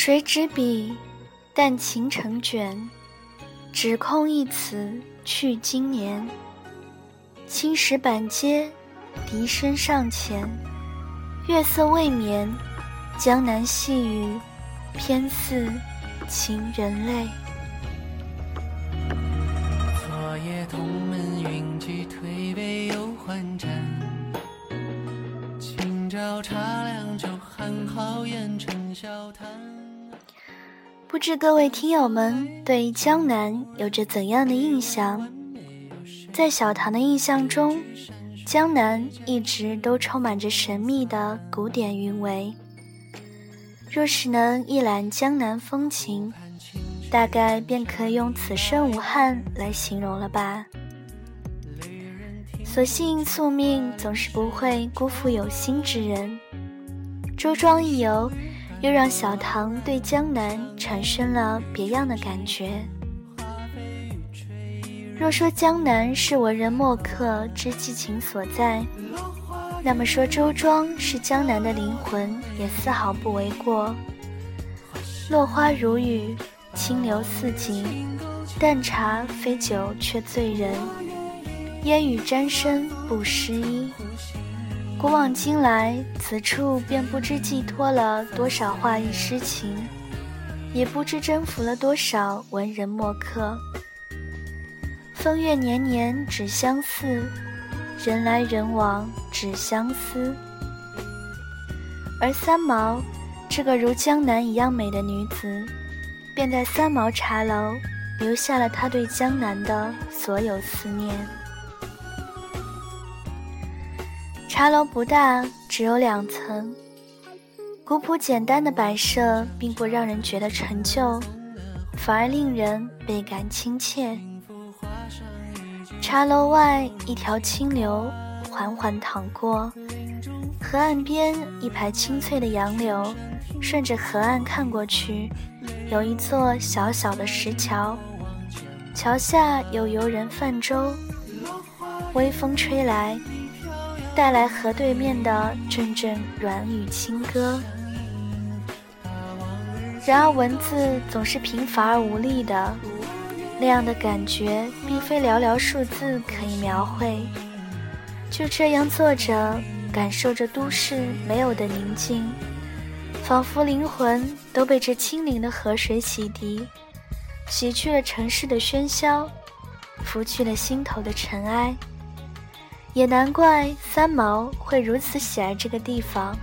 谁执笔，但情成卷，只空一词去经年。青石板街，笛声尚浅，月色未眠，江南细雨，偏似情人泪。不知各位听友们对江南有着怎样的印象？在小唐的印象中，江南一直都充满着神秘的古典韵味。若是能一览江南风情，大概便可以用“此生无憾”来形容了吧。所幸宿命总是不会辜负有心之人，周庄一游。又让小唐对江南产生了别样的感觉。若说江南是文人墨客之寄情所在，那么说周庄是江南的灵魂也丝毫不为过。落花如雨，清流似锦，淡茶非酒却醉人，烟雨沾身不湿衣。古往今来，此处便不知寄托了多少画意诗情，也不知征服了多少文人墨客。风月年年只相似，人来人往只相思。而三毛，这个如江南一样美的女子，便在三毛茶楼留下了她对江南的所有思念。茶楼不大，只有两层，古朴简单的摆设并不让人觉得陈旧，反而令人倍感亲切。茶楼外一条清流缓缓淌过，河岸边一排青翠的杨柳，顺着河岸看过去，有一座小小的石桥，桥下有游人泛舟，微风吹来。带来河对面的阵阵软语轻歌。然而文字总是贫乏而无力的，那样的感觉并非寥寥数字可以描绘。就这样坐着，感受着都市没有的宁静，仿佛灵魂都被这清灵的河水洗涤，洗去了城市的喧嚣，拂去了心头的尘埃。也难怪三毛会如此喜爱这个地方。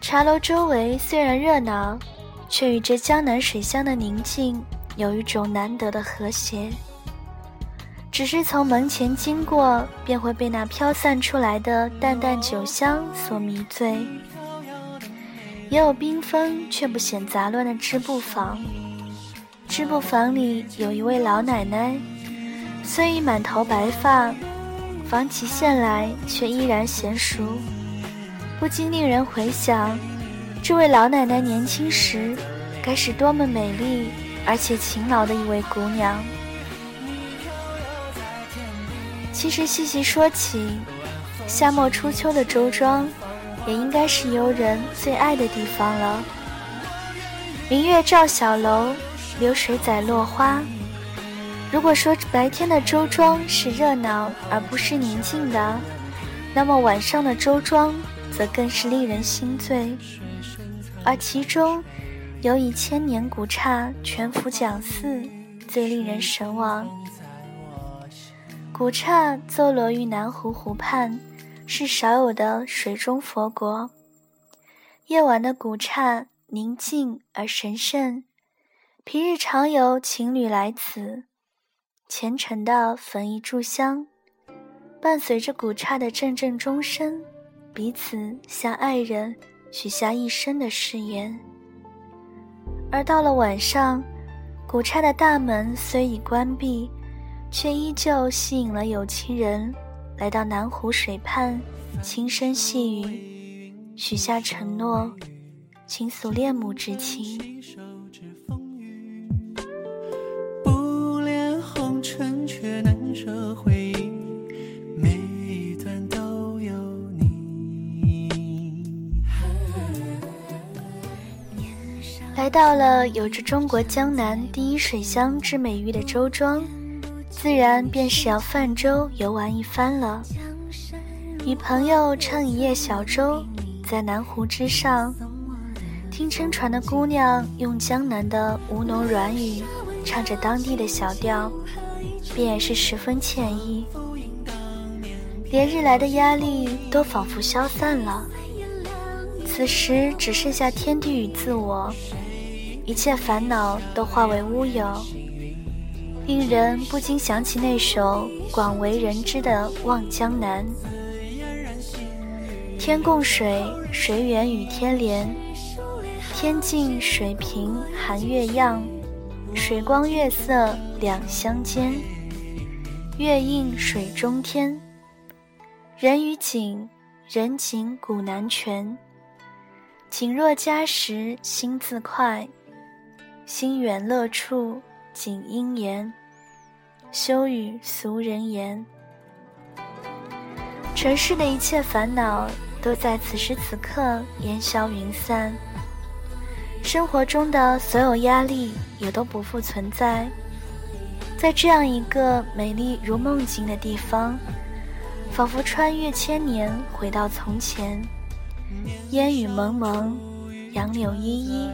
茶楼周围虽然热闹，却与这江南水乡的宁静有一种难得的和谐。只是从门前经过，便会被那飘散出来的淡淡酒香所迷醉。也有缤纷却不显杂乱的织布坊，织布坊里有一位老奶奶。虽已满头白发，纺起线来却依然娴熟，不禁令人回想，这位老奶奶年轻时该是多么美丽而且勤劳的一位姑娘。其实细细说起，夏末初秋的周庄，也应该是游人最爱的地方了。明月照小楼，流水载落花。如果说白天的周庄是热闹而不是宁静的，那么晚上的周庄则更是令人心醉。而其中，有以千年古刹全福讲寺最令人神往。古刹坐落于南湖湖畔，是少有的水中佛国。夜晚的古刹宁静而神圣，平日常有情侣来此。虔诚的焚一炷香，伴随着古刹的阵阵钟声，彼此向爱人许下一生的誓言。而到了晚上，古刹的大门虽已关闭，却依旧吸引了有情人来到南湖水畔，轻声细语，许下承诺，倾诉恋母之情。来到了有着“中国江南第一水乡”之美誉的周庄，自然便是要泛舟游玩一番了。与朋友乘一叶小舟，在南湖之上，听撑船的姑娘用江南的吴侬软语唱着当地的小调，便也是十分惬意。连日来的压力都仿佛消散了，此时只剩下天地与自我。一切烦恼都化为乌有，令人不禁想起那首广为人知的《望江南》：天共水，水远与天连，天净水平寒月样，水光月色两相间，月映水中天。人与景，人景古难全。景若佳时，心自快。心远乐处景因言，休与俗人言。尘世的一切烦恼都在此时此刻烟消云散，生活中的所有压力也都不复存在。在这样一个美丽如梦境的地方，仿佛穿越千年回到从前，烟雨蒙蒙，杨柳依依。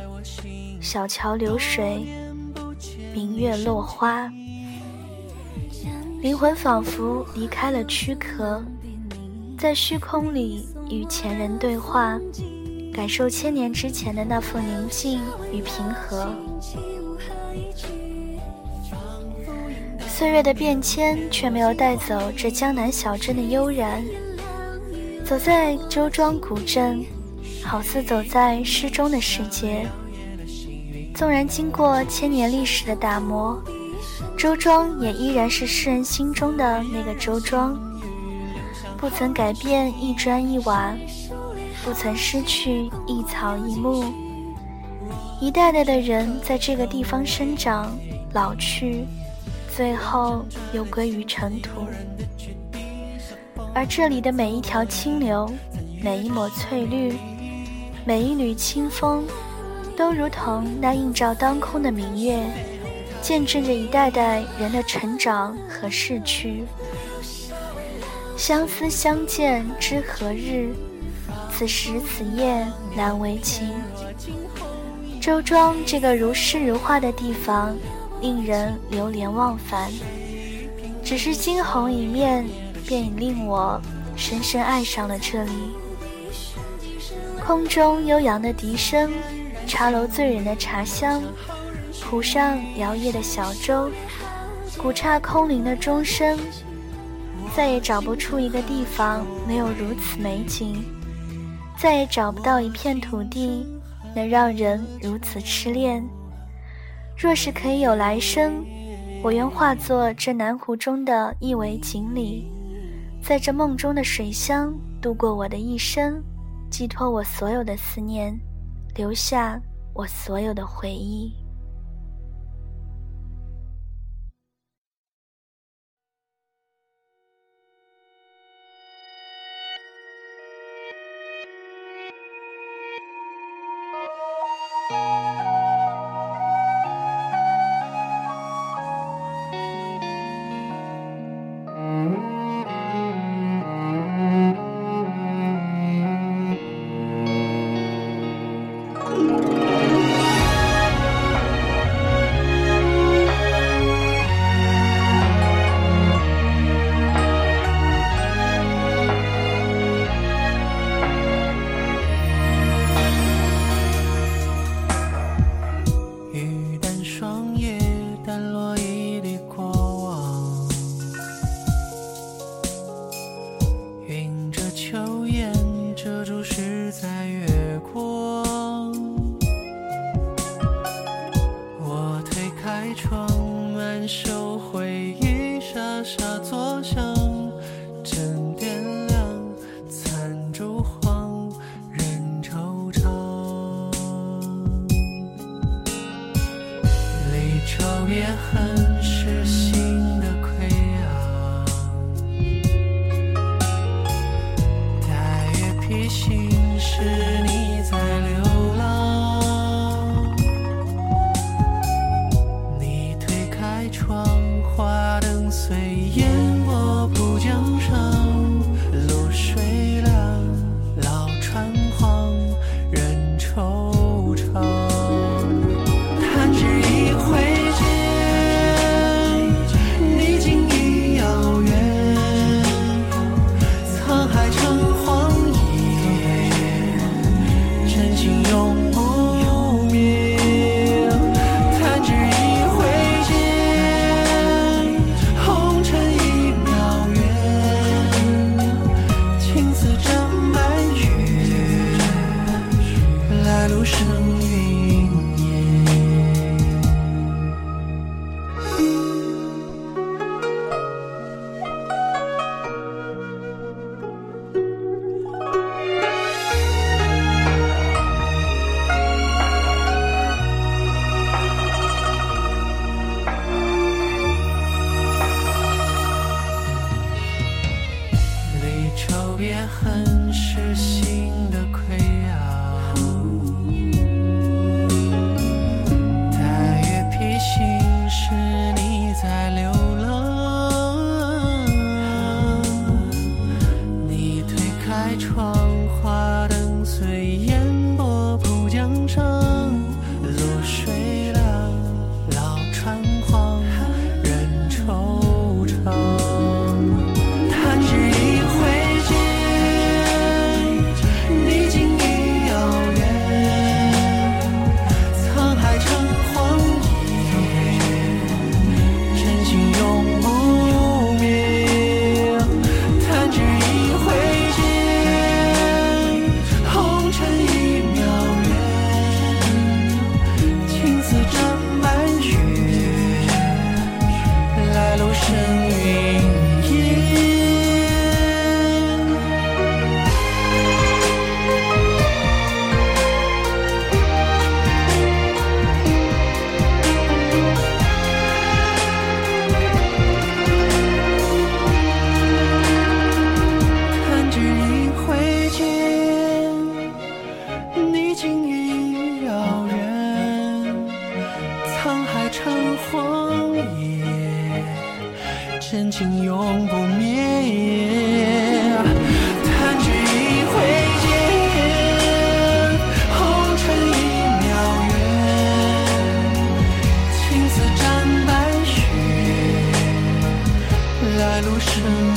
小桥流水，明月落花，灵魂仿佛离开了躯壳，在虚空里与前人对话，感受千年之前的那份宁静与平和。岁月的变迁却没有带走这江南小镇的悠然。走在周庄古镇，好似走在诗中的世界。纵然经过千年历史的打磨，周庄也依然是世人心中的那个周庄，不曾改变一砖一瓦，不曾失去一草一木。一代代的人在这个地方生长、老去，最后又归于尘土。而这里的每一条清流，每一抹翠绿，每一缕清风。都如同那映照当空的明月，见证着一代代人的成长和逝去。相思相见知何日？此时此夜难为情。周庄这个如诗如画的地方，令人流连忘返。只是惊鸿一面，便已令我深深爱上了这里。空中悠扬的笛声。茶楼醉人的茶香，湖上摇曳的小舟，古刹空灵的钟声，再也找不出一个地方没有如此美景，再也找不到一片土地能让人如此痴恋。若是可以有来生，我愿化作这南湖中的一尾锦鲤，在这梦中的水乡度过我的一生，寄托我所有的思念。留下我所有的回忆。开窗满手回忆沙沙作响荒野，真情永不灭。弹指一挥间，红尘已渺远。青丝沾白雪，来路深。